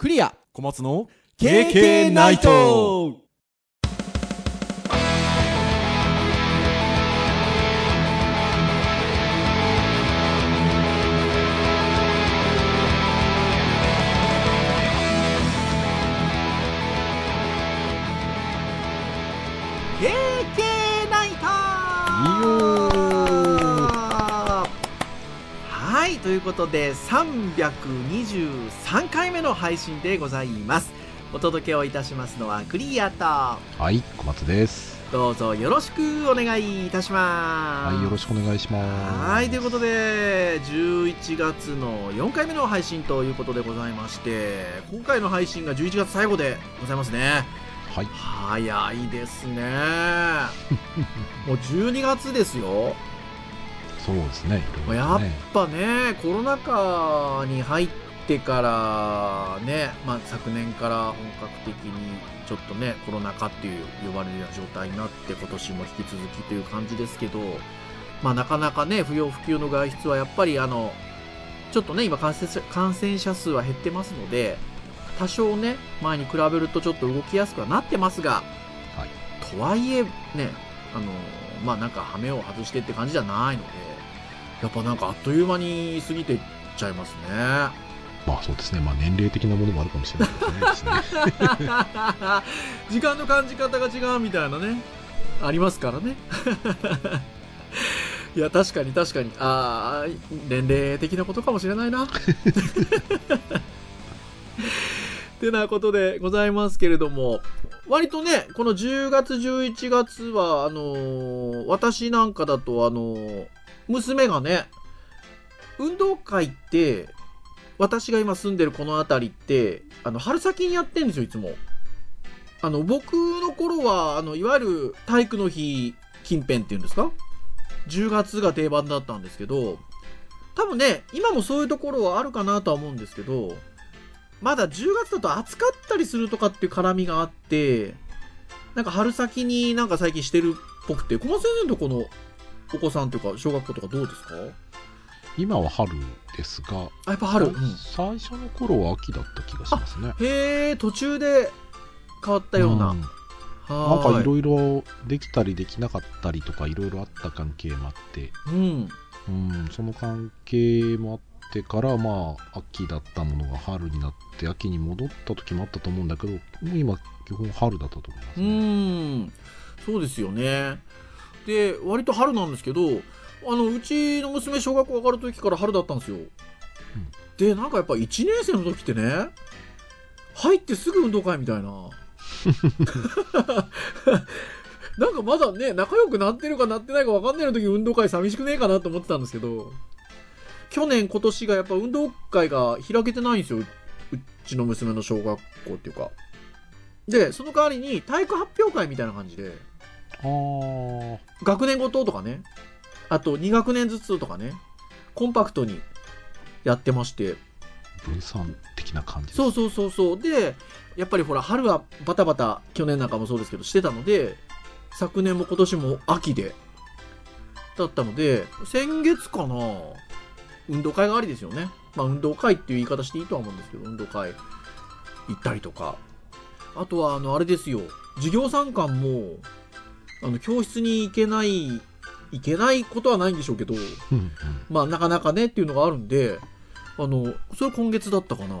クリア。小松の KK ナイトということで323回目の配信でございます。お届けをいたしますのはクリアとはい、小松です。どうぞよろしくお願いいたします。はい、よろしくお願いします。はいということで11月の4回目の配信ということでございまして今回の配信が11月最後でございますね。はい、早いですね。もう12月ですよそうですね。いろいやっぱねコロナ禍に入ってからね、まあ、昨年から本格的にちょっとねコロナ禍っていう呼ばれるような状態になって今年も引き続きという感じですけど、まあ、なかなかね不要不急の外出はやっぱりあのちょっとね今感染者感染者数は減ってますので多少ね前に比べるとちょっと動きやすくはなってますが、はいとはいえねあのまあなんか羽目を外してって感じじゃないのでやっぱなんかあっという間に過ぎていっちゃいますね。まあそうですね。まあ年齢的なものもあるかもしれないですね。時間の感じ方が違うみたいなねありますからね いや確かに確かにああ年齢的なことかもしれないな てなことでございますけれども割とねこの10月11月はあのー私なんかだとあのー娘がね運動会って私が今住んでるこの辺りってあの春先にやってんですよいつも。あの僕の頃はあのいわゆる体育の日近辺っていうんですか？10月が定番だったんですけど多分ね今もそういうところはあるかなとは思うんですけどまだ10月だと暑かったりするとかっていう絡みがあってなんか春先になんか最近してるっぽくて小松先生のとこのお子さんというか小学校とかどうですか？今は春ですが、あやっぱ春、うん。最初の頃は秋だった気がしますね。へえ途中で変わったような、ん。はなんかいろいろできたりできなかったりとかいろいろあった関係もあって、うん。うん、その関係もあってからまあ秋だったものが春になって秋に戻った時もあったと思うんだけど、もう今基本春だったと思いますうね。ーん。そうですよねで割と春なんですけどあのうちの娘小学校上がる時から春だったんですよ、でなんかやっぱ1年生の時ってね入ってすぐ運動会みたいな。なんかまだね仲良くなってるかなってないか分かんないの時運動会寂しくねえかなと思ってたんですけど去年今年がやっぱ運動会が開けてないんですよううちの娘の小学校っていうか。でその代わりに体育発表会みたいな感じで学年ごととかね。あと2学年ずつとかね。コンパクトにやってまして。分散的な感じそうそうそうそう。でやっぱりほら春はバタバタ去年なんかもそうですけどしてたので昨年も今年も秋でだったので先月かな運動会がありですよね。まあ運動会っていう言い方していいとは思うんですけど運動会行ったりとか。あとはあのあれですよ。授業参観もあの教室に行けない行けないことはないんでしょうけどうんうんまあなかなかねっていうのがあるんで、あの、それ今月だったかな？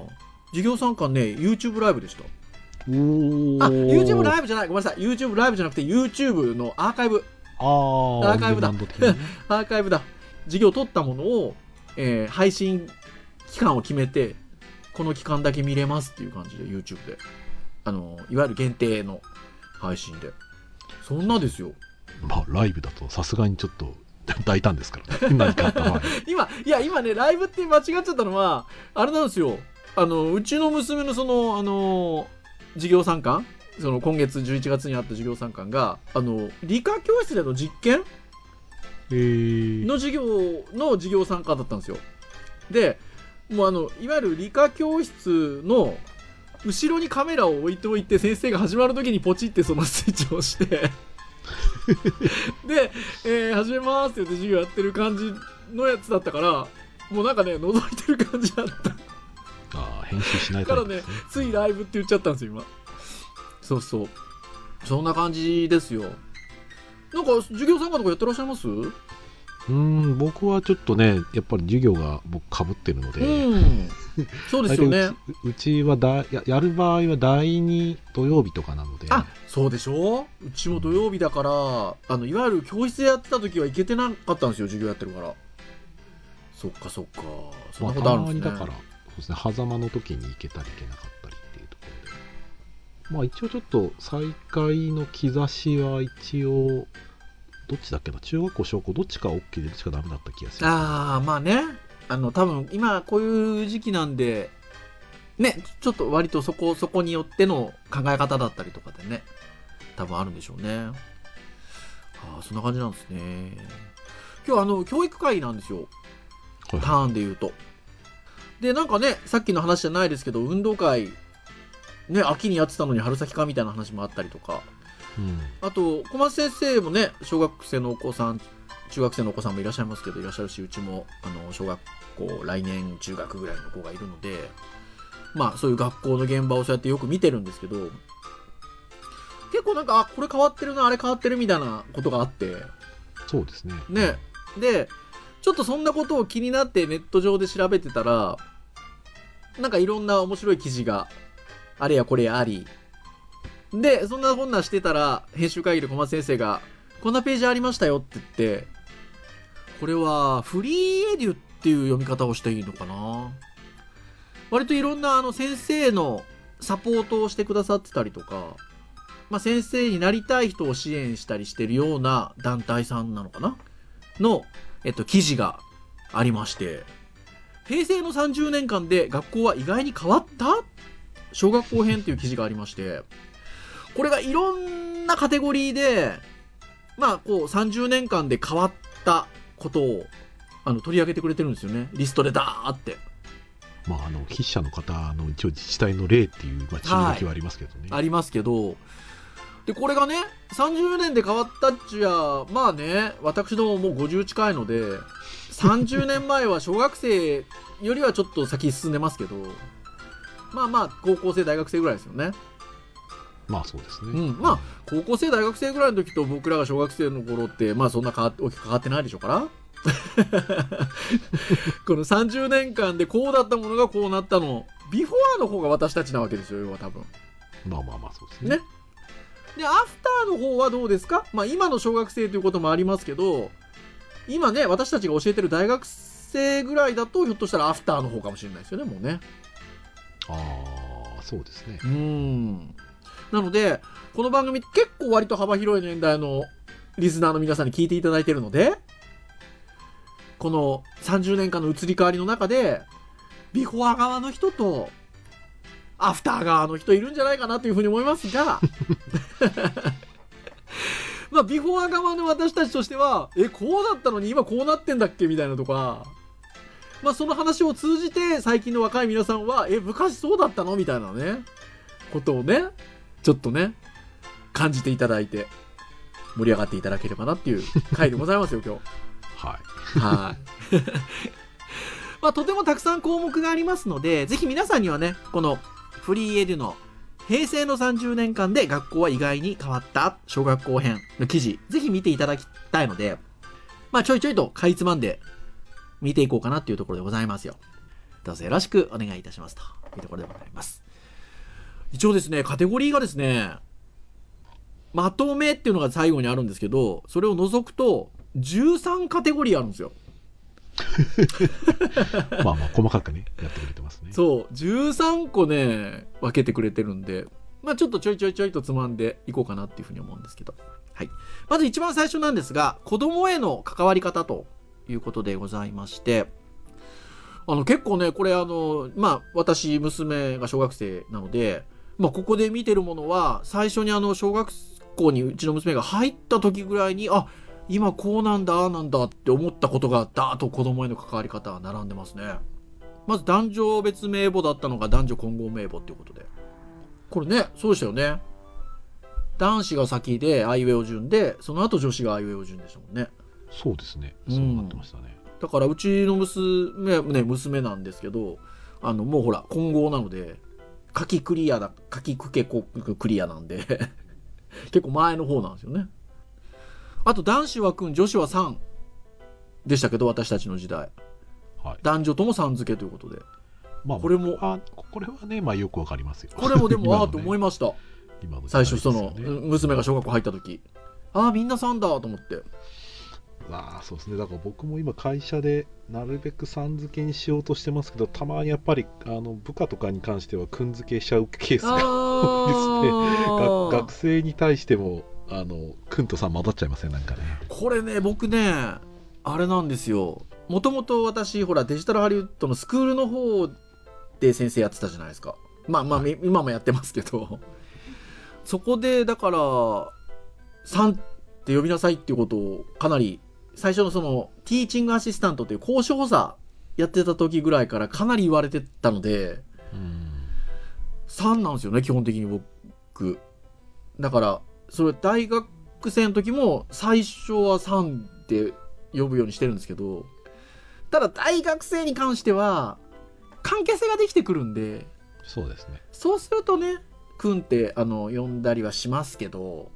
授業参観ね、YouTube ライブでした。あ、YouTube ライブじゃない、ごめんなさい。YouTube ライブじゃなくて YouTube のアーカイブ。あーアーカイブだね アーカイブだ。授業取ったものを、えー配信期間を決めて、この期間だけ見れますっていう感じで YouTube で。あの、いわゆる限定の配信で。そんなですよ。まあライブだとさすがにちょっと 大胆ですからね何かあった場合 今、いや、今ね、ライブって間違っちゃったのは、あれなんですよ。あの、うちの娘のその、あの、授業参観その今月11月にあった授業参観が、あの、理科教室での実験？えー、の授業の授業参観だったんですよ。で、もうあの、いわゆる理科教室の後ろにカメラを置いておいて先生が始まる時にポチってそのスイッチを押して。で、えー始めますって言って授業やってる感じのやつだったからもうなんかね覗いてる感じだった。あー編集しないだからね。ついライブって言っちゃったんですよ今。そうそう。そんな感じですよ。なんか授業参加とかやってらっしゃいます？うん、僕はちょっとね、やっぱり授業が僕かぶってるので、ん。そうですよね。うちはだややる場合は第2土曜日とかなので、あそうでしょ？うちも土曜日だからあのいわゆる教室でやってた時は行けてなかったんですよ授業やってるから。そっかそっか。そんまあ、なこたとあるんですね、まにだから、そうですね、狭間の時に行けたり行けなかったりっていうところで、まあ一応ちょっと再開の兆しは一応、どっちだっけな、中学校、小学校、どっちか OK でどっちかダメだった気がする。ああまあね。あの多分今こういう時期なんでねちょっと割とそこそこによっての考え方だったりとかでね多分あるんでしょうね。ああそんな感じなんですね。今日あの教育会なんですよ。はい。ターンで言うと。でなんかねさっきの話じゃないですけど運動会ね秋にやってたのに春先かみたいな話もあったりとかうん。あと小松先生もね小学生のお子さん中学生のお子さんもいらっしゃいますけどいらっしゃるしうちもあの小学校来年中学ぐらいの子がいるのでまあそういう学校の現場をそうやってよく見てるんですけど結構なんかあこれ変わってるなあれ変わってるみたいなことがあって。そうですね。ね。でちょっとそんなことを気になってネット上で調べてたらなんかいろんな面白い記事があれやこれやありでそんなこんなしてたら編集会議で小松先生が「こんなページありましたよ」って言ってこれはフリーエデュっていう読み方をしていいのかな？割といろんなあの先生のサポートをしてくださってたりとか、まあ、先生になりたい人を支援したりしてるような団体さんなのかな？の、えっと、記事がありまして平成の30年間で学校は意外に変わった？小学校編っていう記事がありましてこれがいろんなカテゴリーでまあこう30年間で変わったことをあの取り上げてくれてるんですよね。リストでダーって。まあ、あの筆者の方の一応自治体の例っていう、まあ、注意書きはありますけどね。ありますけど。でこれがね30年で変わったっちゅやまあね私どももう50近いので30年前は小学生よりはちょっと先進んでますけどまあまあ高校生大学生ぐらいですよねまあそうですね。うん。まあ高校生大学生ぐらいの時と僕らが小学生の頃ってまあそんな変わって大きく変わってないでしょうから。この30年間でこうだったものがこうなったのビフォーの方が私たちなわけですよ要は多分。まあまあまあそうですね。ね。でアフターの方はどうですか？まあ今の小学生ということもありますけど今ね私たちが教えてる大学生ぐらいだとひょっとしたらアフターの方かもしれないですよねもうね。ああ、そうですね。うんなのでこの番組結構割と幅広い年代のリスナーの皆さんに聞いていただいてるのでこの30年間の移り変わりの中でビフォア側の人とアフター側の人いるんじゃないかなというふうに思いますが まあビフォア側の私たちとしてはえこうだったのに今こうなってんだっけ？みたいなとかまあその話を通じて最近の若い皆さんはえ昔そうだったの？みたいなねことをねちょっとね感じていただいて盛り上がっていただければなっていう回でございますよ今日。はい。はい。まあ、とてもたくさん項目がありますので、ぜひ皆さんにはね、このフリーエデュの平成の30年間で学校は意外に変わった小学校編の記事、ぜひ見ていただきたいので、まあ、ちょいちょいとかいつまんで見ていこうかなっていうところでございますよ。どうぞよろしくお願いいたしますというところでございます。一応ですね、カテゴリーがですね、まとめっていうのが最後にあるんですけど、それを除くと、13カテゴリーあるんですよ。まあまあ細かくね、やってくれてますね。そう、13個ね、分けてくれてるんで、まあちょっとちょいちょいちょいとつまんでいこうかなっていうふうに思うんですけど。はい。まず一番最初なんですが、子供への関わり方ということでございまして、あの結構ね、これあの、まあ私、娘が小学生なので、まあここで見てるものは、最初にあの小学校にうちの娘が入った時ぐらいに、あ、今こうなんだ、ああなんだって思ったことがダーッと子供への関わり方が並んでますね。まず男女別名簿だったのが男女混合名簿っていうことで。これね、そうでしたよね。男子が先でアイウェオ順で、その後女子がアイウェオ順でしたもんね。そうですね。うんそうなってましたね。だからうちの娘、ね、娘なんですけど、あの、もうほら、混合なので、書きクリアだ、書きくけこクリアなんで、結構前の方なんですよね。あと男子は君、女子は3でしたけど、私たちの時代。はい。男女ともさん付けということで。まあ、これもあ、これはね、まあよくわかりますよ。これもでも、ああと思いました。今の時最初その、娘が小学校入った時。ああ、みんなさんだと思って。ああそうですねだから僕も今会社でなるべくさん付けにしようとしてますけどたまにやっぱりあの部下とかに関してはくん付けしちゃうケースが多いですねあ学生に対してもあのくんとさん混ざっちゃいますねなんかねこれね、僕ね、あれなんですよ。もともと私、ほら、デジタルハリウッドのスクールの方で先生やってたじゃないですか。まあまあ、はいみ今もやってますけど。そこで、だから、さんって呼びなさいっていうことをかなり、最初のその、ティーチングアシスタントっていう交渉補佐やってた時ぐらいからかなり言われてたので、うん3なんですよね、基本的に僕。だから、それ大学生の時も最初は3って呼ぶようにしてるんですけど、ただ大学生に関しては、関係性ができてくるんで、そうですね、そうするとね、くんってあの呼んだりはしますけど、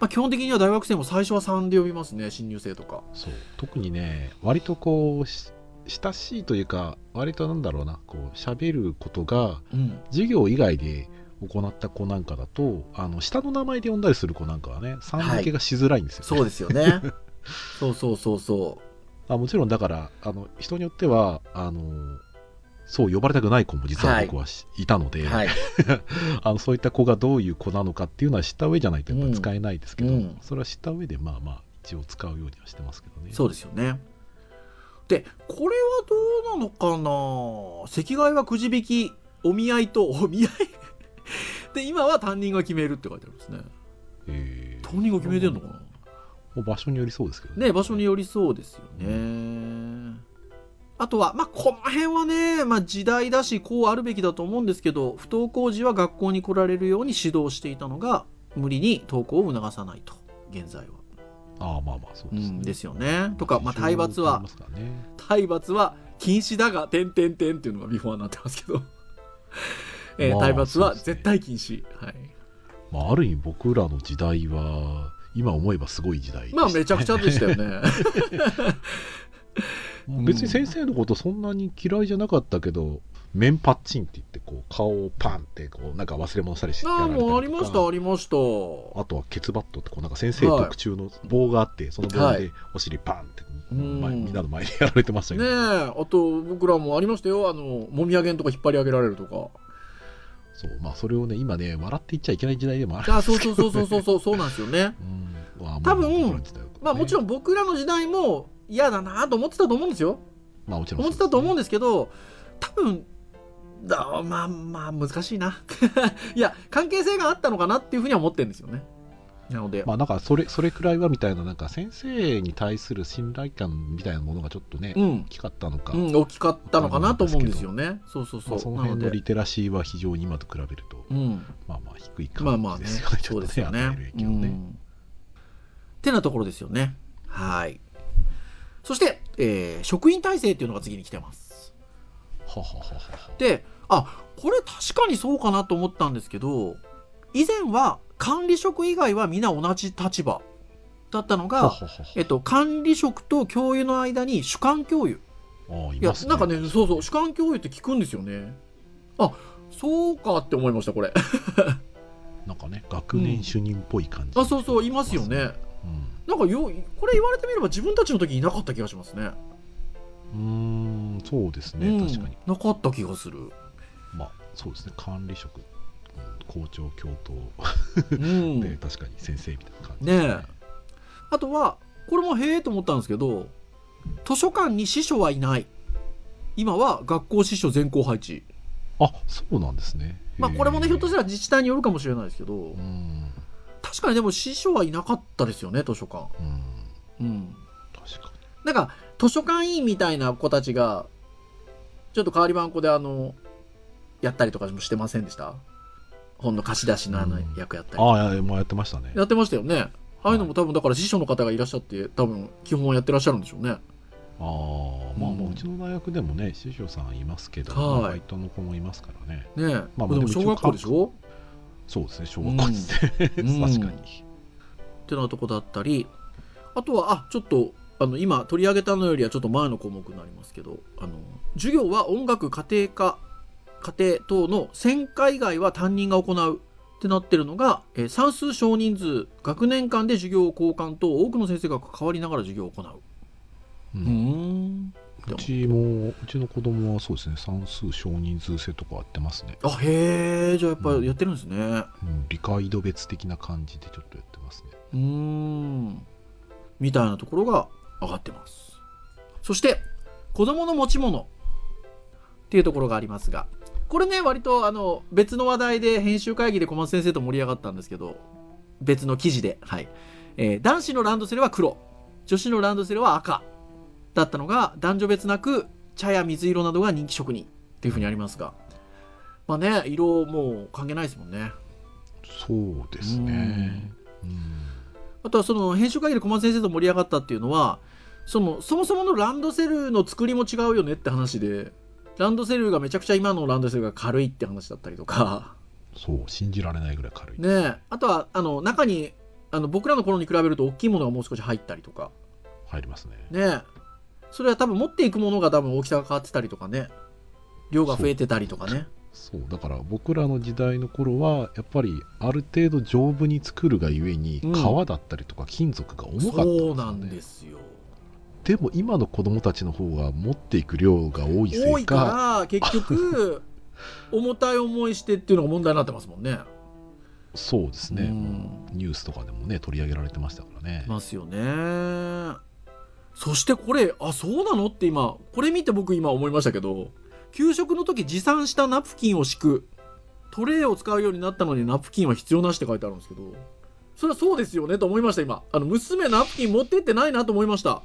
まあ、基本的には大学生も最初は3で呼びますね、新入生とか。そう特にね割とこうし親しいというか割となんだろうなこう喋ることがうん。授業以外で行った子なんかだとあの下の名前で呼んだりする子なんかはねさん付けがしづらいんですよ、ねそうですよね。そうそうそうそあもちろんだからあの人によってはあのそう呼ばれたくない子も実は僕はし、い、たのう。で、はい。あのそういった子がどういう子なのかっていうのは知った上じゃないとやっぱ使えないですけど、うんそれは知った上でまあまあ一応使うようにはしてますけどねそうですよね。で、これはどうなのかな？席替えはくじ引き、お見合いと、お見合い で、今は担任が決めるって書いてあるんですね。えー担任が決めてんのかな？場所によりそうですけどね場所によりそうですよね。あとは、まあ、この辺はね、まあ、時代だし、こうあるべきだと思うんですけど、不登校時は学校に来られるように指導していたのが、無理に登校を促さないと、現在は。ああまあまあそうですね、うん、ですよね。とか、まあ、体罰はね体罰は禁止だが、点点点っていうのがビフォーになってますけど。えーまあ体罰は絶対禁止。はい。まあ、ある意味僕らの時代は今思えばすごい時代ねまあ、めちゃくちゃでしたよね。別に先生のことそんなに嫌いじゃなかったけど、面パッチンって言ってこう顔をパンってこうなんか忘れ物したりしてやああ、もうありました、ありました。あとはケツバットってこうなんか先生特注の棒があって、その棒でお尻パンって、うん。前みんなの前でやられてましたけねえ、ど、あと僕らもありましたよ。あの、もみあげんとか引っ張り上げられるとか。そうまあそれをね今ね笑って言っちゃいけない時代でもあるあそうそうそうそうそうそう、そうなんですよね。うん。まあ多分まあもちろん僕らの時代も嫌だなと思ってたと思うんですよ。まあもちろん思ってたと思うんでですけど、多分、だまあまあ難しいな。いや、関係性があったのかなっていうふうには思ってるんですよね。なので、まあなんかそれそれくらいはみたいななんか先生に対する信頼感みたいなものがちょっとね、大うん。きかったのか、うん、大きかったのかなと思うんですよね。そうそうそう。まあ、その辺のリテラシーは非常に今と比べると、うん。まあまあ低い感まあまあね、じですよね。そうですよね。ちょっと与える影響ねうんってなところですよね。はい。そして、えー職員体制っていうのが次に来てます。はははははで、あ、これ確かにそうかなと思ったんですけど、以前は管理職以外は皆同じ立場だったのが、ははははえっと、管理職と教諭の間に主幹教諭。ああいいや。なんかね、そうそう、主幹教諭って聞くんですよね。あ、そうかって思いました、これ。なんかね、学年主任っぽい感じ、あ、そうそう、いますよね。なんかよ、これ言われてみれば自分たちの時いなかった気がしますね。うん。そうですね、うん確かに。なかった気がする。まあ、そうですね、管理職、うん校長、教頭うん。で、確かに先生みたいな感じねえ。あとは、これもへえと思ったんですけど、図書館に司書はいない。今は学校司書全校配置。あ、そうなんですね。まあこれもね、ひょっとしたら。ら自治体によるかもしれないですけどう、ん。確かにでも司書はいなかったですよね、図書館。うん。うん。確かなんか、図書館員みたいな子たちが、ちょっと代わり番号であの、やったりとかもしてませんでした？本の貸し出しのあのうん役やったり。に。ああ、いやもうやってましたね。やってましたよね。ああいうのも多分だから司書の方がいらっしゃって、多分基本はやってらっしゃるんでしょうね。ああまあまうんあうちの大学でもね師匠さんいますけど、バイトの子もいますからねねえ、まあでも小学校でしょ？そうですね小学校ですね、うん。確かに。ってなとこだったりあとはあちょっとあの今取り上げたのよりはちょっと前の項目になりますけどあの授業は音楽家庭科家庭等の専科以外は担任が行うってなってるのが、えー算数少人数学年間で授業交換と多くの先生が関わりながら授業を行う。ううんんうちもうちの子供はそうですね算数少人数制とかやってますね、あへえじゃあやっぱやってるんですね。うん、理解度別的な感じでちょっとやってますね。うーんみたいなところが上がってます。そして子供の持ち物っていうところがありますがこれね割とあの別の話題で編集会議で小松先生と盛り上がったんですけど別の記事ではい、えー男子のランドセルは黒。女子のランドセルは赤だったのが男女別なく茶や水色などが人気職人っていうふうにありますが。まあね色もう関係ないですもんね。そうですね。うん。あとはその編集会議で小松先生と盛り上がったっていうのはそのそもそものランドセルの作りも違うよねって話でランドセルがめちゃくちゃ今のランドセルが軽いって話だったりとか。そう信じられないぐらい軽い、ねえ。あとはあの中にあの僕らの頃に比べると大きいものがもう少し入ったりとか。入りますね。ねえそれは多分持っていくものが多分大きさが変わってたりとかね。量が増えてたりとかね。そう。だから僕らの時代の頃はやっぱりある程度丈夫に作るがゆえにうん。革だったりとか金属が重かったんですよ、ね。そうなんですよ。でも今の子供たちの方が持っていく量が多いせ多いいかから結局 重たい思いしてっていうのが問題になってますもんね。そうですね、うん。ニュースとかでもね取り上げられてましたからね。ますよねそしてこれあそうなの？って今これ見て僕今思いましたけど給食の時持参したナプキンを敷くトレイを使うようになったのにナプキンは必要なしって書いてあるんですけどそれはそうですよねと思いました今。あの娘ナプキン持ってってないなと思いました。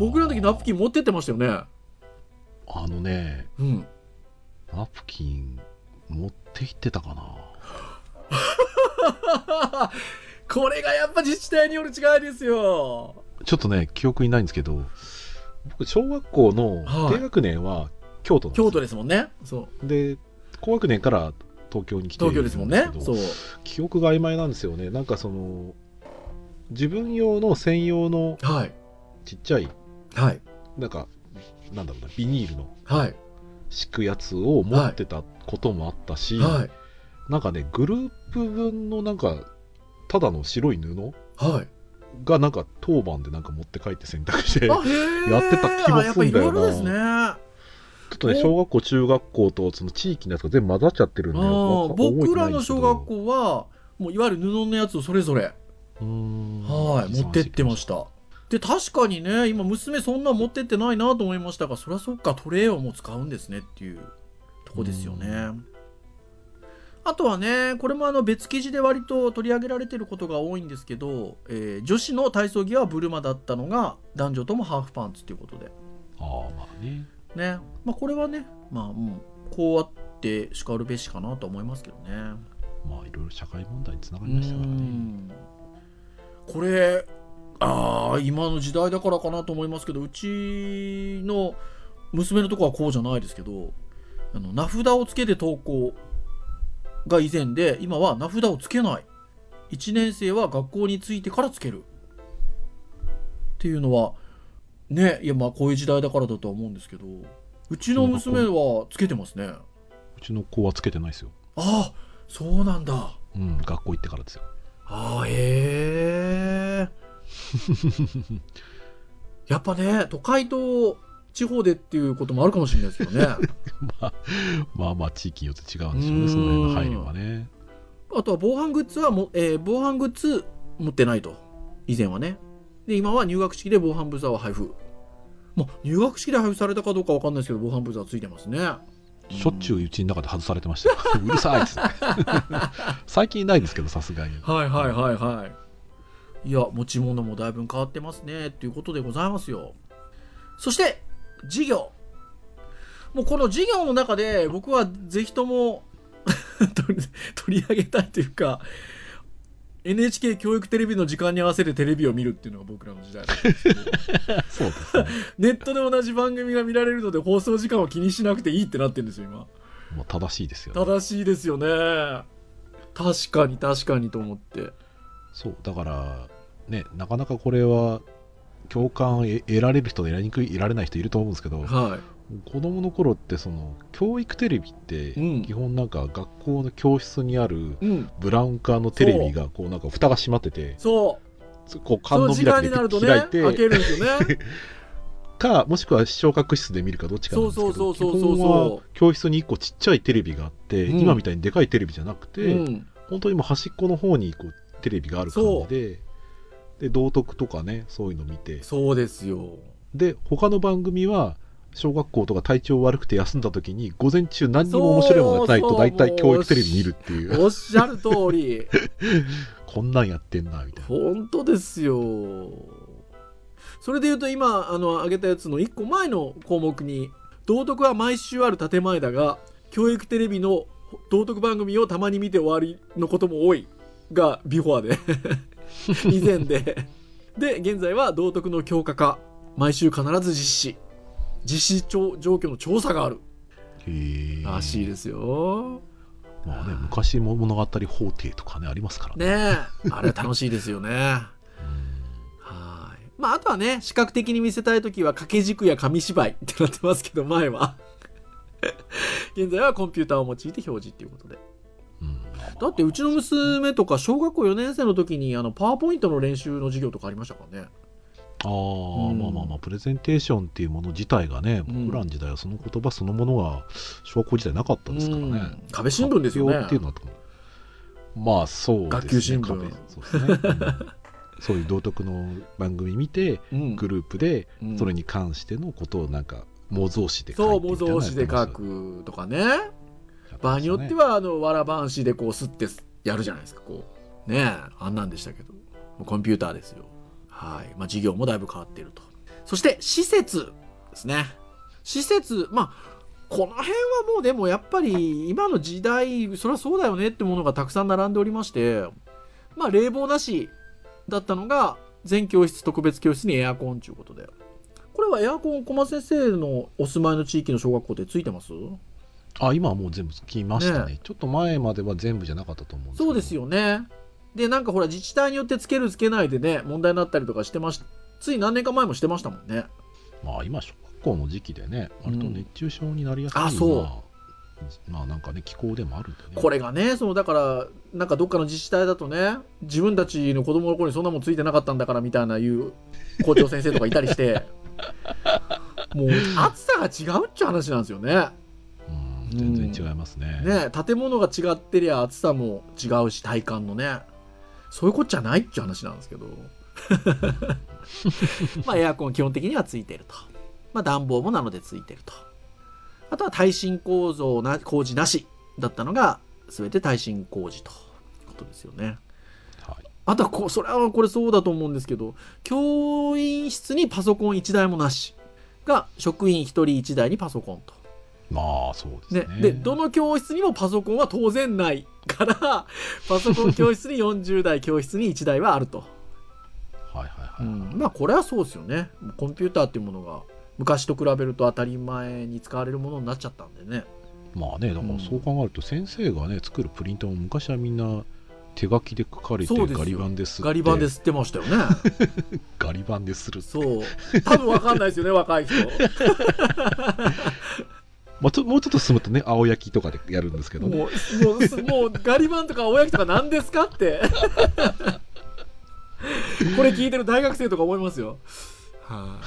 僕らの時ナプキン持ってってましたよね。あのねうん。ナプキン持って行ってたかな。これがやっぱ自治体による違いですよちょっとね記憶にないんですけど僕小学校のはい。低学年は京都なんですよ。京都ですもんね。そう。で高学年から東京に来て東京ですもんね。そう。記憶が曖昧なんですよね。なんかその自分用の専用のはい。ちっちゃいはい。なんかなんだろうなビニールのはい。敷くやつを持ってたこともあったし、はい。なんかねグループ分のなんかただの白い布はいがなんか当番でなんか持って帰って洗濯してやってた気もすんだよな。あやっとね小学校中学校とその地域のやつが全部混ざっちゃってるんで僕らの小学校はもういわゆる布のやつをそれぞれ。はい持ってってました。で確かにね今娘そんな持ってってないなと思いましたがそりゃそっかトレイをもう使うんですねっていうとこですよねあとはねこれもあの別記事で割と取り上げられてることが多いんですけど、えー女子の体操着はブルマだったのが男女ともハーフパンツということで。ああまあね。ね。まあこれはねまあうんこうあってしかるべしかなと思いますけどね。まあいろいろ社会問題につながうりましたからね。ん。これああ今の時代だからかなと思いますけどうちの娘のとこはこうじゃないですけどあの名札をつけて登校が以前で今は名札をつけない。1年生は学校に着いてからつける。っていうのはねいやまあこういう時代だからだとは思うんですけどうちの娘はつけてますね。うちの子はつけてないですよ。ああそうなんだ。うん学校行ってからですよ。ああへえ。やっぱね都会と地方でっていうこともあるかもしれないですよね。まあまあまあ地域によって違うんでしょうね。その辺の配慮はね。あとは防犯グッズはも、えー防犯グッズ持ってないと。以前はね。で今は入学式で防犯ブザーを配布。まあ入学式で配布されたかどうかわかんないですけど防犯ブザーついてますね。しょっちゅううちの中で外されてましたよ。うるさいっつって。最近ないですけどさすがに。はいはいはいはい。いや持ち物もだいぶ変わってますね。っていうことでございますよ。そして授業。もうこの授業の中で僕はぜひとも 取り上げたいというか NHK 教育テレビの時間に合わせてテレビを見るっていうのが僕らの時代そうですね。ネットで同じ番組が見られるので放送時間を気にしなくていいってなってるんですよ今。もう正しいですよ、ね。正しいですよね。確かに確かにと思って。そう、だから、ね、なかなかこれは、共感を得得られる人と得られにくい、得られない人いると思うんですけど、は子供の頃って、その、教育テレビって、うん。基本なんか学校の教室にあるブラウン管のテレビが、こうなんか蓋が閉まってて、そう。こうその時缶の開き間になるとねで開い開けて、るんですよね。か、もしくは視聴覚室で見るかどっちかなんですけど、基本は教室に1個ちっちゃいテレビがあって、うん。今みたいにでかいテレビじゃなくて、うん。本当にもう端っこの方にこうテレビがある感じで、で、道徳とかね、そういうの見て、そうですよ。で、他の番組は、小学校とか体調悪くて休んだ時に、午前中何にも面白いものがないと、大体教育テレビ見るっていう、おっしゃる通り。こんなんやってんな、みたいな。本当ですよ。それで言うと今あの挙げたやつの1個前の項目に道徳は毎週ある建前だが教育テレビの道徳番組をたまに見て終わりのことも多いがビフォアで 以前でで現在は道徳の強化化毎週必ず実施実施状状況の調査があるらしいですよまあね、昔も物語法廷とかね、ありますからね。ねえあれ楽しいですよねうんはい。まあ、あとはね、視覚的に見せたいときは掛け軸や紙芝居ってなってますけど、前は。現在はコンピューターを用いて表示っていうことで。うんだって、うちの娘とか小学校4年生の時に、あの、パワーポイントの練習の授業とかありましたからね。ああ、うん。まあまあまあ、プレゼンテーションっていうもの自体がね、うん。僕らの時代はその言葉そのものが小学校時代なかったですからね。うん。壁新聞ですよね。っていうのはまあそうですね。学級新聞。壁そうですね、うん。そういう道徳の番組見て、うん。グループでうん。それに関してのことをなんか模造紙で書模造紙で書くとかね。場合によっては、あの、わらばんしでこう、すってやるじゃないですか、こう。ねえ、あんなんでしたけど。もうコンピューターですよ。はい。まあ、授業もだいぶ変わっていると。そして、施設ですね。施設、まあ、この辺はもうでもやっぱり今の時代、そりゃそうだよねってものがたくさん並んでおりまして、まあ、冷房なしだったのが、全教室、特別教室にエアコンということで。これはエアコン、小松先生のお住まいの地域の小学校ってついてます？あ、今はもう全部つきましたねねちょっと前までは全部じゃなかったと思うんですけどそうです。よね。で、なんかほら、自治体によってつけるつけないでね、問題になったりとかしてましつい何年か前もしてましたもんね。まあ今、小学校の時期でね、割と熱中症になりやすい、あそうまあまあなんかね、気候でもあるんでね。これがね、その、だから、なんかどっかの自治体だとね、自分たちの子供の頃にそんなもんついてなかったんだからみたいな言う校長先生とかいたりして、もう暑さが違うっちゅう話なんですよね。うん、全然違いますね。ね建物が違ってりゃ暑さも違うし体感のね。そういうこっちゃないっちゅう話なんですけど。まあエアコン基本的にはついてると。まあ暖房もなのでついてると。あとは耐震構造な工事なしだったのが全て耐震工事ということですよね。はい。あとはこそれはこれそうだと思うんですけど教員室にパソコン1台もなしが職員1人1台にパソコンとまあそうですね。ねでどの教室にもパソコンは当然ないから パソコン教室に40台教室に1台はあると、はいはいはい。うん。まあこれはそうですよね。コンピューターっていうものが昔と比べると当たり前に使われるものになっちゃったんでね。まあね、だからそう考えると、先生がね、作るプリントも昔はみんな手書きで書かれて、ガリ版ですって。ガリ版で吸ってましたよね。ガリ版でする。そう。多分わかんないですよね若い人 まあ、ちょもうちょっと進むとね、青焼きとかでやるんですけどね。もうもうすもうガリ版とか青焼きとか何ですかって。これ聞いてる大学生とか思いますよ。は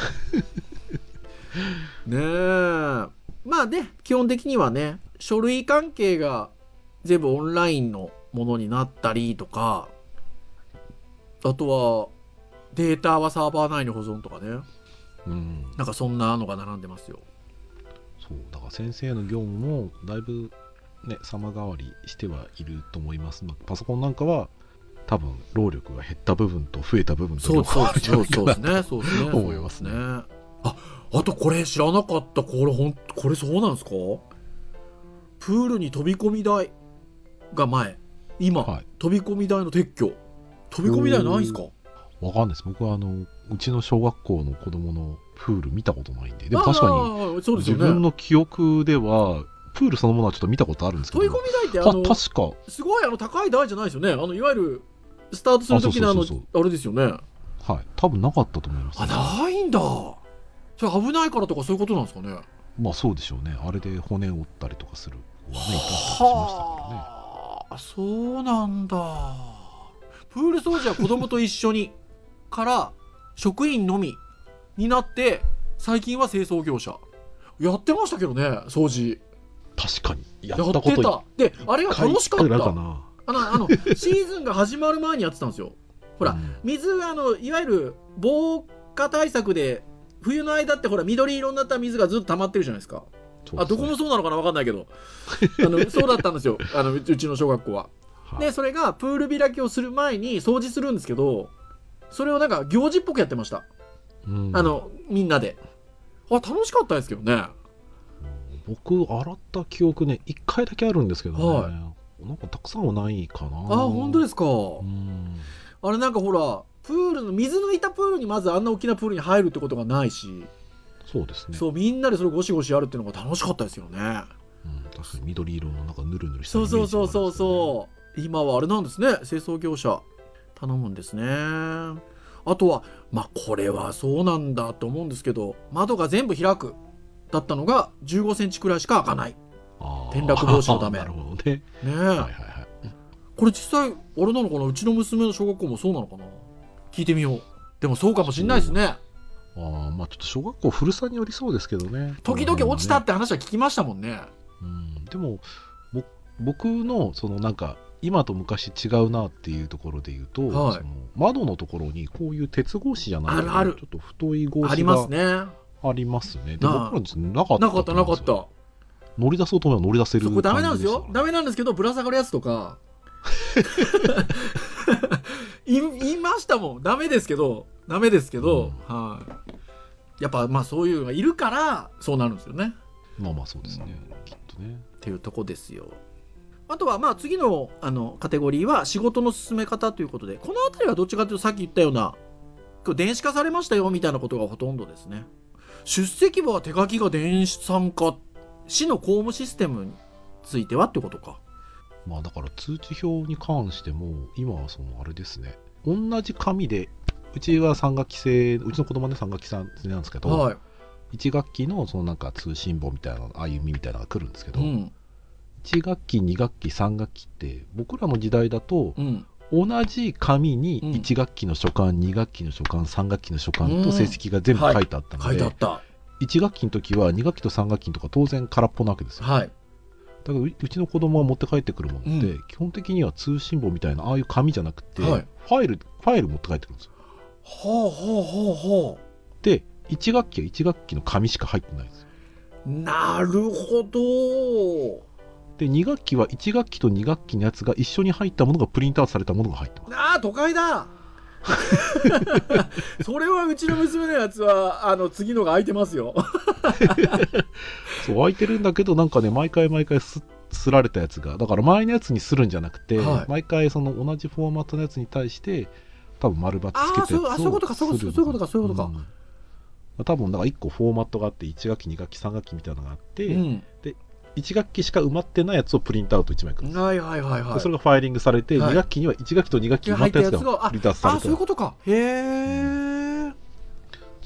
い、ねえ。まあね基本的にはね書類関係が全部オンラインのものになったりとかあとはデータはサーバー内に保存とかね。うん。なんかそんなのが並んでますよそう、だから先生の業務もだいぶね、様変わりしてはいると思います。まあパソコンなんかは、多分労力が減った部分と増えた部分と両方あるんじゃないかなそうですね。そうですね。思いますねあ、あとこれ知らなかった。これほん、これそうなんですか？プールに飛び込み台が前。今、はい飛び込み台の撤去。飛び込み台ないんすか？わかんないです僕はあのうちの小学校の子供のプール見たことないんで。でも確かに自分の記憶ではプールそのものはちょっと見たことあるんですけど。飛び込み台ってあたの確か。すごいあの高い台じゃないですよね。あのいわゆるスタートする時のあのあれですよね。はい。多分なかったと思います、あないんだ。それ危ないからとかそういうことなんですかね。まあそうでしょうね。あれで骨折ったりとかする。子はねいたりとかしましたからねはあ。そうなんだ。プール掃除は子供と一緒にから職員のみになって最近は清掃業者。やってましたけどね掃除。確かに。ややったことってた。であれが楽しかった。かな。あのあの シーズンが始まる前にやってたんですよ。ほらうん。水あのいわゆる防火対策で冬の間ってほら緑色になった水がずっと溜まってるじゃないですか。あどこもそうなのかな分かんないけど。あのそうだったんですよ。あのうちの小学校は。はいでそれがプール開きをする前に掃除するんですけどそれをなんか行事っぽくやってました、うん。あのみんなで。あ楽しかったですけどね。僕洗った記憶ね1回だけあるんですけどね、はなんかたくさんはないかな。あ本当ですすか、うん。あれなんかほらプールの水のいたプールにまずあんな大きなプールに入るってことがないし、そうですね。そうみんなでそれゴシゴシやるっていうのが楽しかったですよね。うん、確かに緑色のなんかぬるぬるしたそうそうそうそううそう。今はあれなんですね。清掃業者。頼むんですねあとはまあこれはそうなんだと思うんですけど窓が全部開くだったのが1 5センチくらいしか開かない。転落防止のため。なるほどね。ねえ、はいはいはい。これ実際あれなのかな？うちの娘の小学校もそうなのかな？聞いてみよう。でもそうかもしんないですね。ああまあちょっと小学校古さによりそうですけどね。時々落ちたって話は聞きましたもんね。うん、でもぼ僕のそのなんか今と昔違うなっていうところで言うと、はい。その窓のところにこういう鉄格子じゃないあるある。ちょっと太い格子がありますね。ありますね。で僕らなかったなかったなかった。乗り出そうと思えば乗り出せるそこダメなんですよ。ダメなんですけどぶら下がるやつとか。い言いましたもん。ダメですけど。ダメですけど、はい。やっぱまあそういうのがいるからそうなるんですよね。まあまあそうですね、きっとね。っていうとこですよあとはまあ次のあのカテゴリーは仕事の進め方ということでこの辺りはどっちかというとさっき言ったような電子化されましたよみたいなことがほとんどですね。出席簿は手書きが電子参加市の公務システムについてはってことか。まあだから通知表に関しても今はそのあれですね。同じ紙でうちは3学期制うちの子供はね3学期制なんですけど、はい。1学期のそのなんか通信簿みたいな歩みみたいなのが来るんですけど、うん1学期2学期3学期って僕らの時代だとうん。同じ紙うん。に1学期の書簡、2学期の書簡3学期の書簡と成績が全部書いてあったので、書いてあった。1学期の時は2学期と3学期のとか当然空っぽなわけですよ。はい。だからううちの子供は持って帰ってくるものって、う基本的には通信簿みたいなああいう紙じゃなくて、はい。ファイルファイル持って帰ってくるんですよ。ほうほうほうほで1学期は1学期の紙しか入ってないんですよ。うなるほどで2学期は1学期と2学期のやつが一緒に入ったものがプリントアウトされたものが入ってますああ都会だ。それはうちの娘のやつはあの次のが空いてますよ。そう空いてるんだけどなんかね毎回毎回すすられたやつがだから前のやつにするんじゃなくて、はい。毎回その同じフォーマットのやつに対して多分丸バツつけたやつをあーそうあそういうことかそういうことするそういうことかそういうことか。ん。多分だから1個フォーマットがあって1学期2学期3学期みたいなのがあって、うん1学期しか埋まってないやつをプリントアウト1枚くるんですよはいはいはいはい。でそれがファイリングされて、はい。2学期には1学期と2学期埋まったやつがプリントアウトさあれてちょそういうことか。へえっ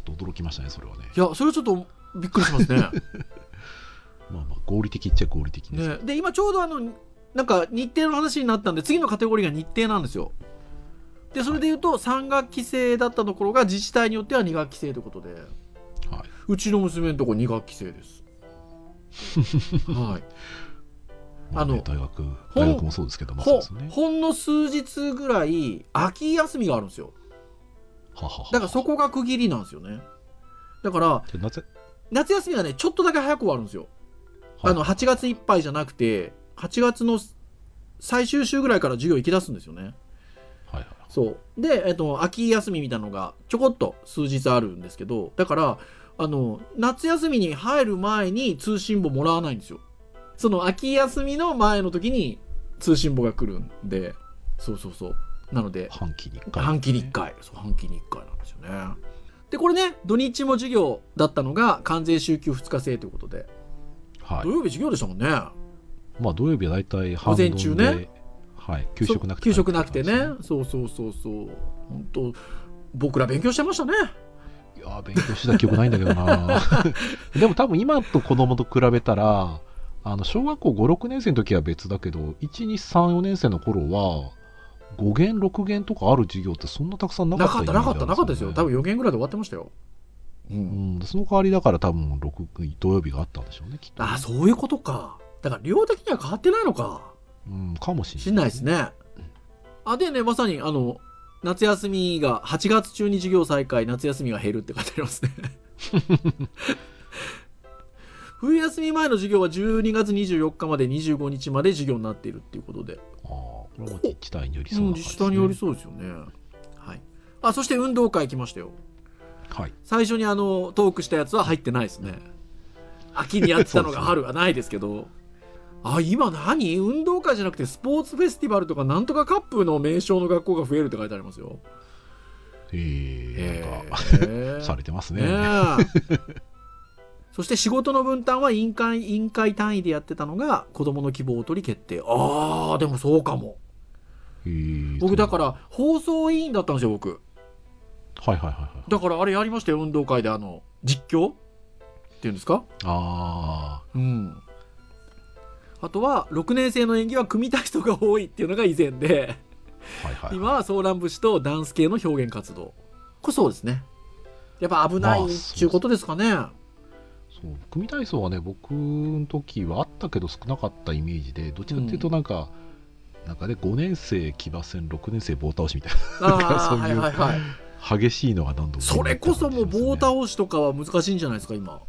と驚きましたねそれはね。いやそれはちょっとびっくりしますね。まあまあ合理的っちゃ合理的です、ね。で今ちょうどあのなんか日程の話になったんで次のカテゴリーが日程なんですよ。でそれでいうと3学期制だったところが自治体によっては2学期制ということで。はうちの娘のとこ2学期制ですはい。まあねあの大学大学もそうですけどまあそうほですね。ほんの数日ぐらい秋休みがあるんですよ。はははだからそこが区切りなんですよね。だからじゃあなぜ？夏休みはねちょっとだけ早く終わるんですよ、はい。あの8月いっぱいじゃなくて8月の最終週ぐらいから授業行き出すんですよね。はいはい。そう。で、えっと、秋休みみたいなのがちょこっと数日あるんですけどだからあの夏休みに入る前に通信簿もらわないんですよ。その秋休みの前の時に通信簿が来るんで。そうそうそう。なので半期に1回、半期に1回。そう半期に1回なんですよね。でこれね土日も授業だったのが完全週休2日制ということで、はい。土曜日授業でしたもんね。まあ土曜日は大体半午前中ね。ではい、給食なくて給食なくてね。そうそうそうそう。本当僕ら勉強してましたね。いやー勉強した記憶ないんだけどな。でも多分今と子供と比べたらあの小学校56年生の時は別だけど1234年生の頃は5限6限とかある授業ってそんなたくさんなかなったかったなかったなかったですよ。多分よ、4限ぐらいで終わってましたよ、う、うん。ん、その代わりだから多分6土曜日があったんでしょうねきっとね。あそういうことか。だから量的には変わってないのか。うん、かもししれない。んないですね。あでねまさにあの夏休みが8月中に授業再開夏休みが減るって書いてありますね 冬休み前の授業は12月24日まで25日まで授業になっているっていうことであーこれも自治体によりそううん、な感じ自治体によりそうですよね。はい。あ、そして運動会来ましたよ。はい最初にあの、トークしたやつは入ってないですね。秋にやってたのが春はないですけど。あ、今何？運動会じゃなくてスポーツフェスティバルとかなんとかカップの名称の学校が増えるって書いてありますよ。えー、なんかへされてますね。ねえ。そして仕事の分担は委員会委員会単位でやってたのが子供の希望を取り決定。ああでもそうかも。えー僕だから放送委員だったんですよ僕。はいはいはいはいだからあれやりましたよ運動会であの実況っていうんですか？あうんあとは6年生の演技は組体操が多いっていうのが以前であはいはい。今はソーラン節とダンス系の表現活動。これそうですね。やっぱ危ないっまあていうことですかね、そう。組体操はね僕の時はあったけど少なかったイメージでどっちかっていうとなんか、なんかね5年生騎馬戦6年生棒倒しみたいなそういうはいはいな激しいのがどんどんそれこそもう棒し倒しとかは難しいんじゃないですか今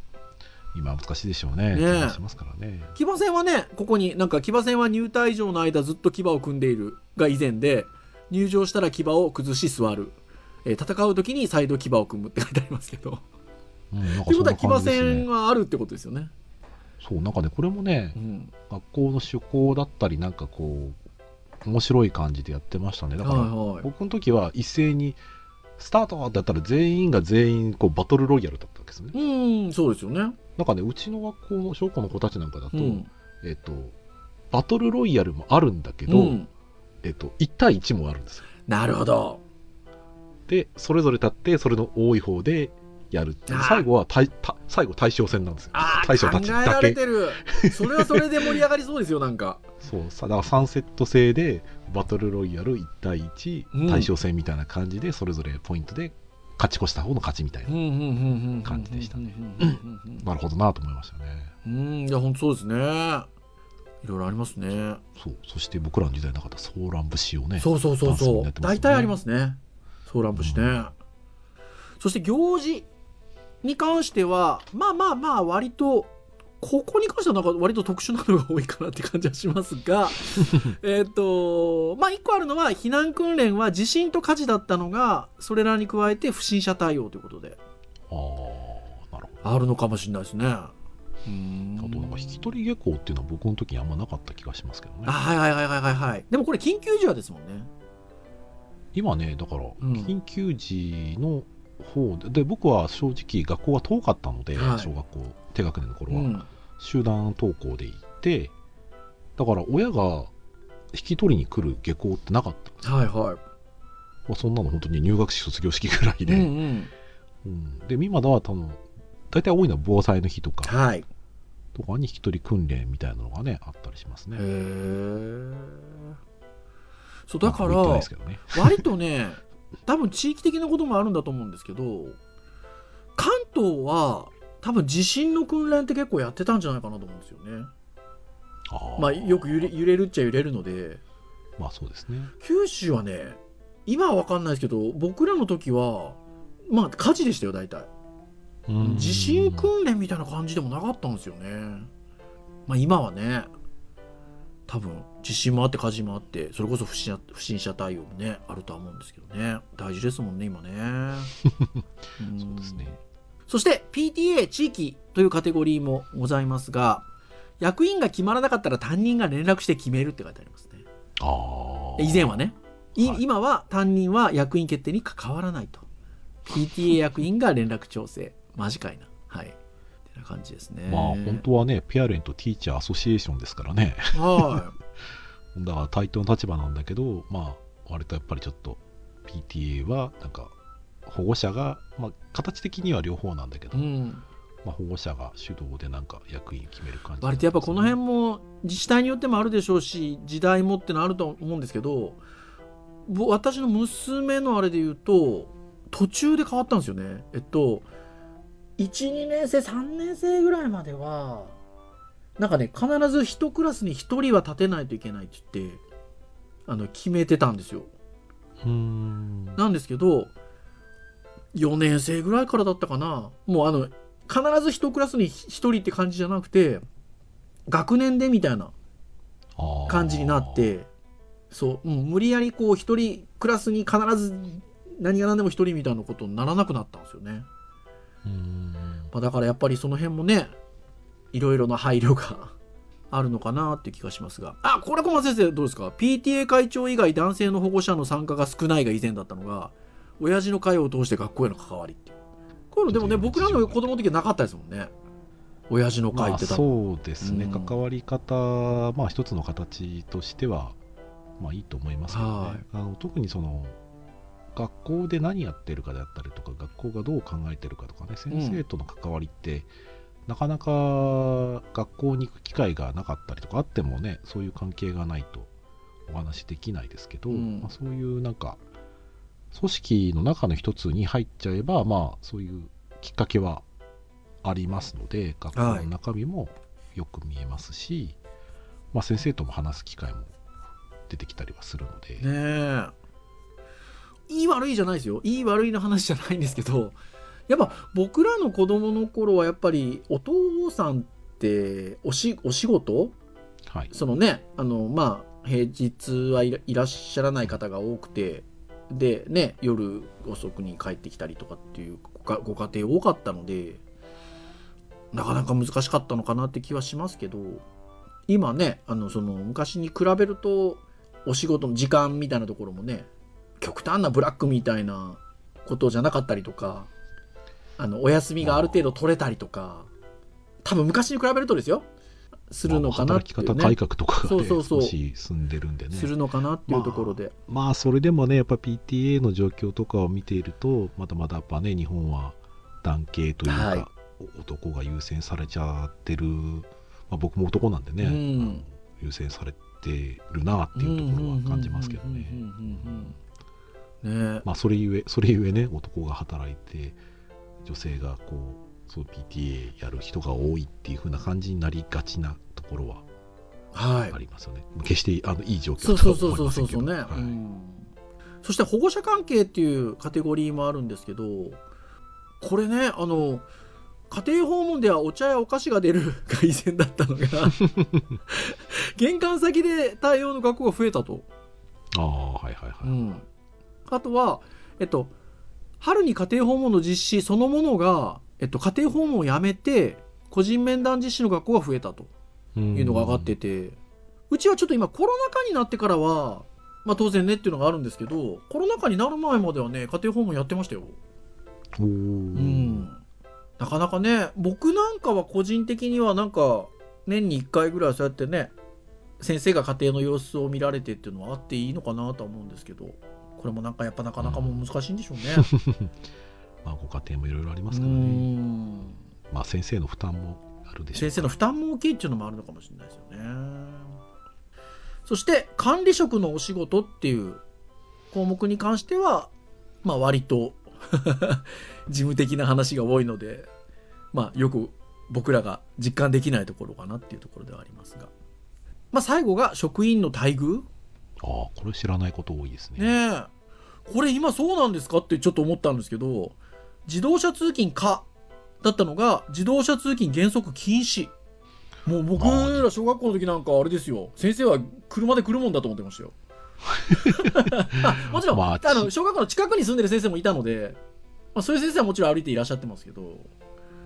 今は難しいでしょうね。ねしますからね。騎馬戦はねここになんか騎馬戦は入隊場の間ずっと騎馬を組んでいるが以前で入場したら騎馬を崩し座る、えー戦う時に再度騎馬を組むって書いてありますけど。うんなんかということは騎馬戦ねはあるってことですよね、そうなんかねこれもねうん、学校の趣向だったりなんかこう面白い感じでやってましたね。だから、はいはい。僕の時は一斉にスタートだったら全員が全員こうバトルロイヤルだったわけですね。うんそうですよねなんかねうちの学校の小学校の子たちなんかだと、うん。えっ、とバトルロイヤルもあるんだけど、うん。えっ、と1対1もあるんですよ。なるほど。でそれぞれ立ってそれの多い方でやるって最後は対た最後対象戦なんですよ。大将たちだけ。れてる。それはそれで盛り上がりそうですよなんか。そうさだから3セット制でバトルロイヤル1対1、うん。対象戦みたいな感じでそれぞれポイントで勝ち越した方の勝ちみたいな、感じでしたねなるほどなと思いましたねうんいや本当そうですねいろいろありますねそうそして僕らの時代なかったソーラン節をねそうそうそうそうね大体ありますねソーラン節ね、そして行事に関してはまあまあまあ割とここに関してはなんか割と特殊なのが多いかなって感じはしますが えっとまあ一個あるのは避難訓練は地震と火事だったのがそれらに加えて不審者対応ということで。ああなるほあるのかもしれないですね。うん。どあとなんか引き取り下校っていうのは僕の時にあんまなかった気がしますけどね。あはいはいはいはいはいはい。でもこれ緊急時はですもんね。今ねだからん。緊急時の方で,、で僕は正直学校が遠かったので、はい。小学校低学年の頃は、うん集団登校で行ってだから親が引き取りに来る下校ってなかった。んですよ、はいはい。まあ、そんなの本当に入学式卒業式ぐらいで、うんうん。うん。で今だは多分大体多いのは防災の日とか。はい。とかに引き取り訓練みたいなのがねあったりしますね。へえそうだからですけどね。割とね多分地域的なこともあるんだと思うんですけど関東は多分地震の訓練って結構やってたんじゃないかなと思うんですよね。あー。まあよく揺れ揺れるっちゃ揺れるので。まあそうですね。九州はね今は分かんないですけど僕らの時はまあ火事でしたよ大体。うん。地震訓練みたいな感じでもなかったんですよね。まあ今はね多分地震もあって火事もあってそれこそ不審者不審者対応もねあるとは思うんですけどね。大事ですもんね今ね。う んそうですねそして PTA 地域というカテゴリーもございますが役員が決まらなかったら担任が連絡して決めるって書いてありますね。ああ以前はね。いはい。今は担任は役員決定に関わらないと。PTA 役員が連絡調整。マジかいな。はい。ってな感じですね。まあ本当はねペアレント・ティーチャー・アソシエーションですからね。は だから対等の立場なんだけどまあ割とやっぱりちょっと PTA はなんか保護者が、まあ、形的には両方なんだけど、い、うん、まあ、保護者が主導でなんか役員決める感じ。割とやっぱこの辺も自治体によってもあるでしょうし時代もってのあると思うんですけどぼ私の娘のあれで言うと途中で変わったんですよね。えっと12年生3年生ぐらいまではなんかね必ず1クラスに1人は立てないといけないって言ってあの決めてたんですよ。なんですけど4年生ぐらいからだったかな。もうあの必ず1クラスに1人って感じじゃなくて学年でみたいな感じになってそう、うん、無理やりこう一人クラスに必ず何が何でも一人みたいなことにならなくなったんですよね、うーん。まあ、だからやっぱりその辺もねいろいろな配慮が あるのかなって気がしますが。あこれ小松先生どうですか？PTA 会長以外男性の保護者の参加が少ないが以前だったのが親父の会を通して学校への関わりっていう。こういうのでもね僕らの子供の時はなかったですもんね。親父の会まあ、って多分、そうですね、うん。関わり方、まあ、一つの形としては、まあ、いいと思いますけどね、はい。あの特にその学校で何やってるかであったりとか、学校がどう考えてるかとかね、先生との関わりって、なかなか学校に行く機会がなかったりとか、あってもね、そういう関係がないとお話できないですけど、うん。まあ、そういうなんか、組織の中の一つに入っちゃえば、まあ、そういうきっかけはありますので、学校の中身もよく見えますし、まあ、先生とも話す機会も出てきたりはするので、ねえ。いい悪いじゃないですよ。いい悪いの話じゃないんですけどやっぱ僕らの子供の頃はやっぱりお父さんっておしお仕事？はい、そのねあのまあ平日はいらっしゃらない方が多くてでね夜遅くに帰ってきたりとかっていうご家庭多かったのでなかなか難しかったのかなって気はしますけど今ねあのその昔に比べるとお仕事の時間みたいなところもね極端なブラックみたいなことじゃなかったりとかあのお休みがある程度取れたりとか多分昔に比べるとですよ。するのかなっていうね。働き方改革とかが、ね、そうそうそう。少し進んでるんでね。するのかなっていうところで、まあそれでもねやっぱ PTA の状況とかを見ているとまだまだやっぱね日本は男系というか、はい。お男が優先されちゃってる、まあ、僕も男なんでね、うん。優先されてるなっていうところは感じますけどね。ねまあそれゆえそれゆえね男が働いて女性がこうそう PTA やる人が多いっていう風な感じになりがちなところははい。ありますよね、決してあのいい状況とはそうそう思いうませんけどそそうそうね、はい。うんそして保護者関係っていうカテゴリーもあるんですけどこれねあの家庭訪問ではお茶やお菓子が出るが以前だったのが 玄関先で対応の学校が増えたと、ああはいはいはい、うん、あとはえっと春に家庭訪問の実施そのものが、えっと、家庭訪問をやめて個人面談実施の学校が増えたというのが上がってて、うちはちょっと今コロナ禍になってからは、まあ、当然ねっていうのがあるんですけどコロナ禍になる前まではね家庭訪問やってましたよ。うん、なかなかね僕なんかは個人的にはなんか年に1回ぐらいそうやってね先生が家庭の様子を見られてっていうのはあっていいのかなとは思うんですけどこれもなんかやっぱなかなかもう難しいんでしょうね。まあご家庭もいろいろありまうすからね、ん。まあ先生の負担もあるでしょう先生の負担も大きいっていうのもあるのかもしれないですよね。そして管理職のお仕事っていう項目に関しては、まあ割と 事務的な話が多いので、まあよく僕らが実感できないところかなっていうところではありますが。まあ最後が職員の待遇。ああこれ知らないこと多いですね。ねえ。これ今そうなんですかってちょっと思ったんですけど自動車通勤かだったのが自動車通勤原則禁止。もう僕ら小学校の時なんかあれですよ。先生は車で来るもんだと思ってましたよ。あ もちろん、まああ、の小学校の近くに住んでる先生もいたので、まあ、そういう先生はもちろん歩いていらっしゃってますけど。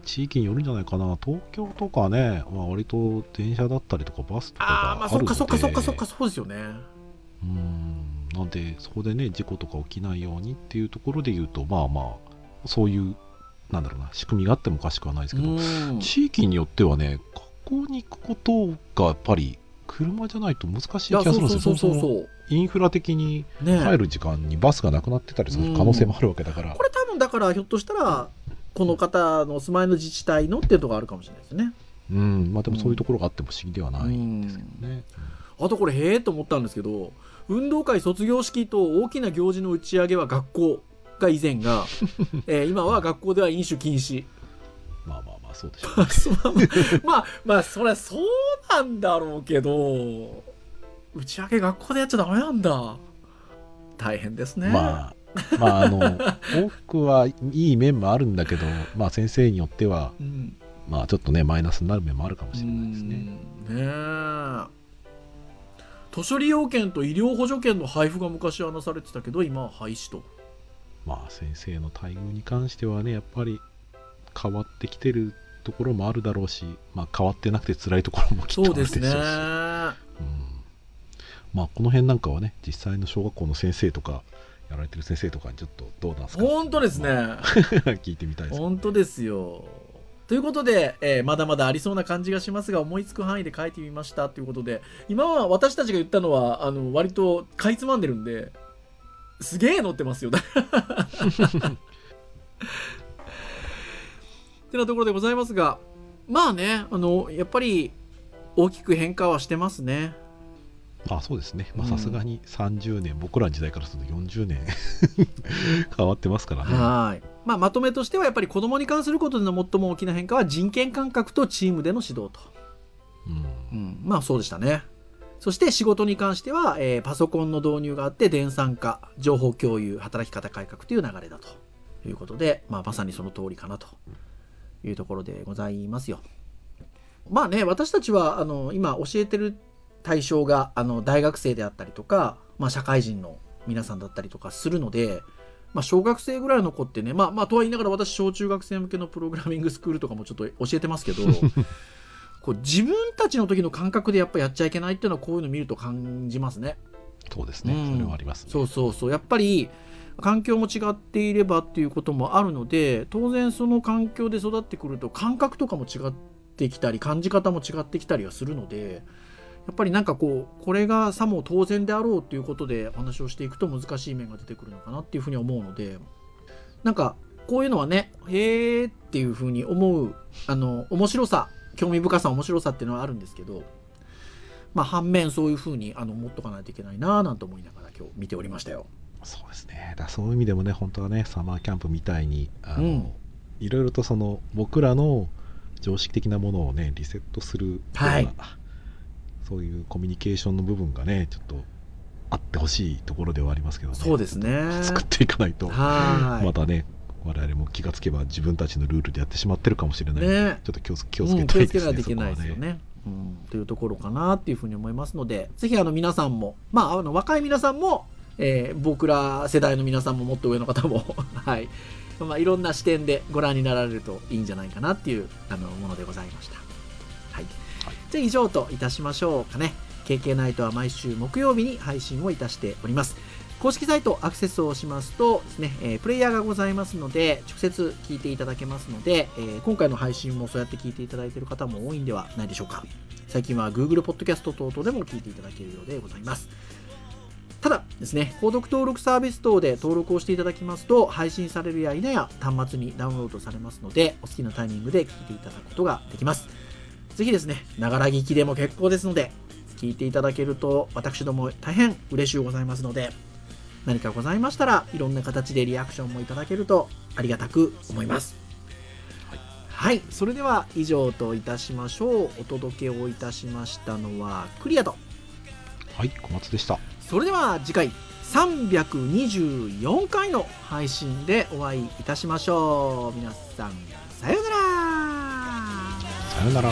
地域によるんじゃないかな。東京とかね、まあ、割と電車だったりとかバスとかああまあそっかそっかそっかそっかそうですよね。うん。なんでそこでね事故とか起きないようにっていうところで言うとまあまあそういうなんだろうな仕組みがあってもおかしくはないですけど、うん。地域によってはねここに行くことがやっぱり車じゃないと難しい気がするんですよ。そうそうそうそもそもそインフラ的にうね。入る時間にバスがなくなってたりする可能性もあるわけだから、これ多分だからひょっとしたらこの方のお住まいの自治体のっていうところあるかもしれないですね。うん。まあでもそういうところがあっても不思議ではないんですけどね、あとこれへえと思ったんですけど運動会卒業式と大きな行事の打ち上げは学校が以前が、えー今は学校では飲酒禁止。まあまあまあそうでしょう。ねそうまあまあそりゃそうなんだろうけど打ち上げ学校でやっちゃダメなんだ。大変ですね。まあまああの多くはいい面もあるんだけどまあ先生によってはうん。まあちょっとねマイナスになる面もあるかもしれないですね。うん。ねえ。図書利用券と医療補助券の配布が昔はなされてたけど今は廃止とまあ先生の待遇に関してはねやっぱり変わってきてるところもあるだろうし、まあ、変わってなくて辛いところもきっとあそうでするでし。ょうしね。うん。まあこの辺なんかはね実際の小学校の先生とかやられてる先生とかにちょっとどうなんですか？本当ですね、まあ 聞いてみたいです。本当ですよ。ということで、えーまだまだありそうな感じがしますが思いつく範囲で書いてみましたということで今は私たちが言ったのはあの割とかいつまんでるんですげえ載ってますよ。ってなところでございますがまあねあのやっぱり大きく変化はしてますね。まあそうですね。さすがに30年、僕らの時代からすると40年 変わってますからね。はい、まあ、まとめとしてはやっぱり子供に関することでの最も大きな変化は人権感覚とチームでの指導と。うん。うん、まあそうでしたね。そして仕事に関しては、えーパソコンの導入があって電算化、情報共有、働き方改革という流れだということで、まあまさにその通りかなというところでございますよ。まあね、私たちはあの今教えてる対象があの大学生であったりとか、まあ社会人の皆さんだったりとかするので、まあ小学生ぐらいの子ってね、まあまあとは言いながら私小中学生向けのプログラミングスクールとかもちょっと教えてますけど、こう自分たちの時の感覚でやっぱやっちゃいけないっていうのはこういうの見ると感じますね。そうですね、うんそれはありますねそうそうそう。やっぱり環境も違っていればっていうこともあるので、当然その環境で育ってくると感覚とかも違ってきたり、感じ方も違ってきたりはするので、やっぱりなんかこう、これがさも当然であろうっていうことでお話をしていくと難しい面が出てくるのかなっていうふうに思うので、なんかこういうのはね、へーっていうふうに思う、あの、面白さ、興味深さ、面白さっていうのはあるんですけど、まあ反面そういうふうにあの持っとかないといけないなぁなんて思いながら今日見ておりましたよ。そうですねだそういう意味でもね本当はねサマーキャンプみたいにあの、うんいろいろとその僕らの常識的なものをねリセットするような、はいそういうコミュニケーションの部分がねちょっとあってほしいところではありますけどねそうですね。作っていかないとはい。またね我々も気がつけば自分たちのルールでやってしまってるかもしれないので、ねちょっと気をつ気をつうん気をつけけたいですね、ないといけないですよね。うん、というところかなっていうふうに思いますので、ぜひあの皆さんも、まあ、あの若い皆さんも、えー僕ら世代の皆さんももっと上の方も、はい。まあ、いろんな視点でご覧になられるといいんじゃないかなっていうあのものでございました。はい。はいじゃあ以上といたしましょうかね。KK ナイトは毎週木曜日に配信をいたしております。公式サイトアクセスをしますとですね、えプレイヤーがございますので、直接聞いていただけますので、え今回の配信もそうやって聞いていただいている方も多いんではないでしょうか。最近は Google Podcast 等々でも聞いていただけるようでございます。ただですね、購読登録サービス等で登録をしていただきますと、配信されるや否や端末にダウンロードされますので、お好きなタイミングで聞いていただくことができます。ぜひですね、ながら聞きでも結構ですので、聞いていただけると、私ども大変嬉しゅうございますので、何かございましたらいろんな形でリアクションもいただけるとありがたく思います。はい、それでは以上といたしましょう。お届けをいたしましたのはクリアと。はい小松でした。それでは次回324回の配信でお会いいたしましょう。皆さんさようなら。さよなら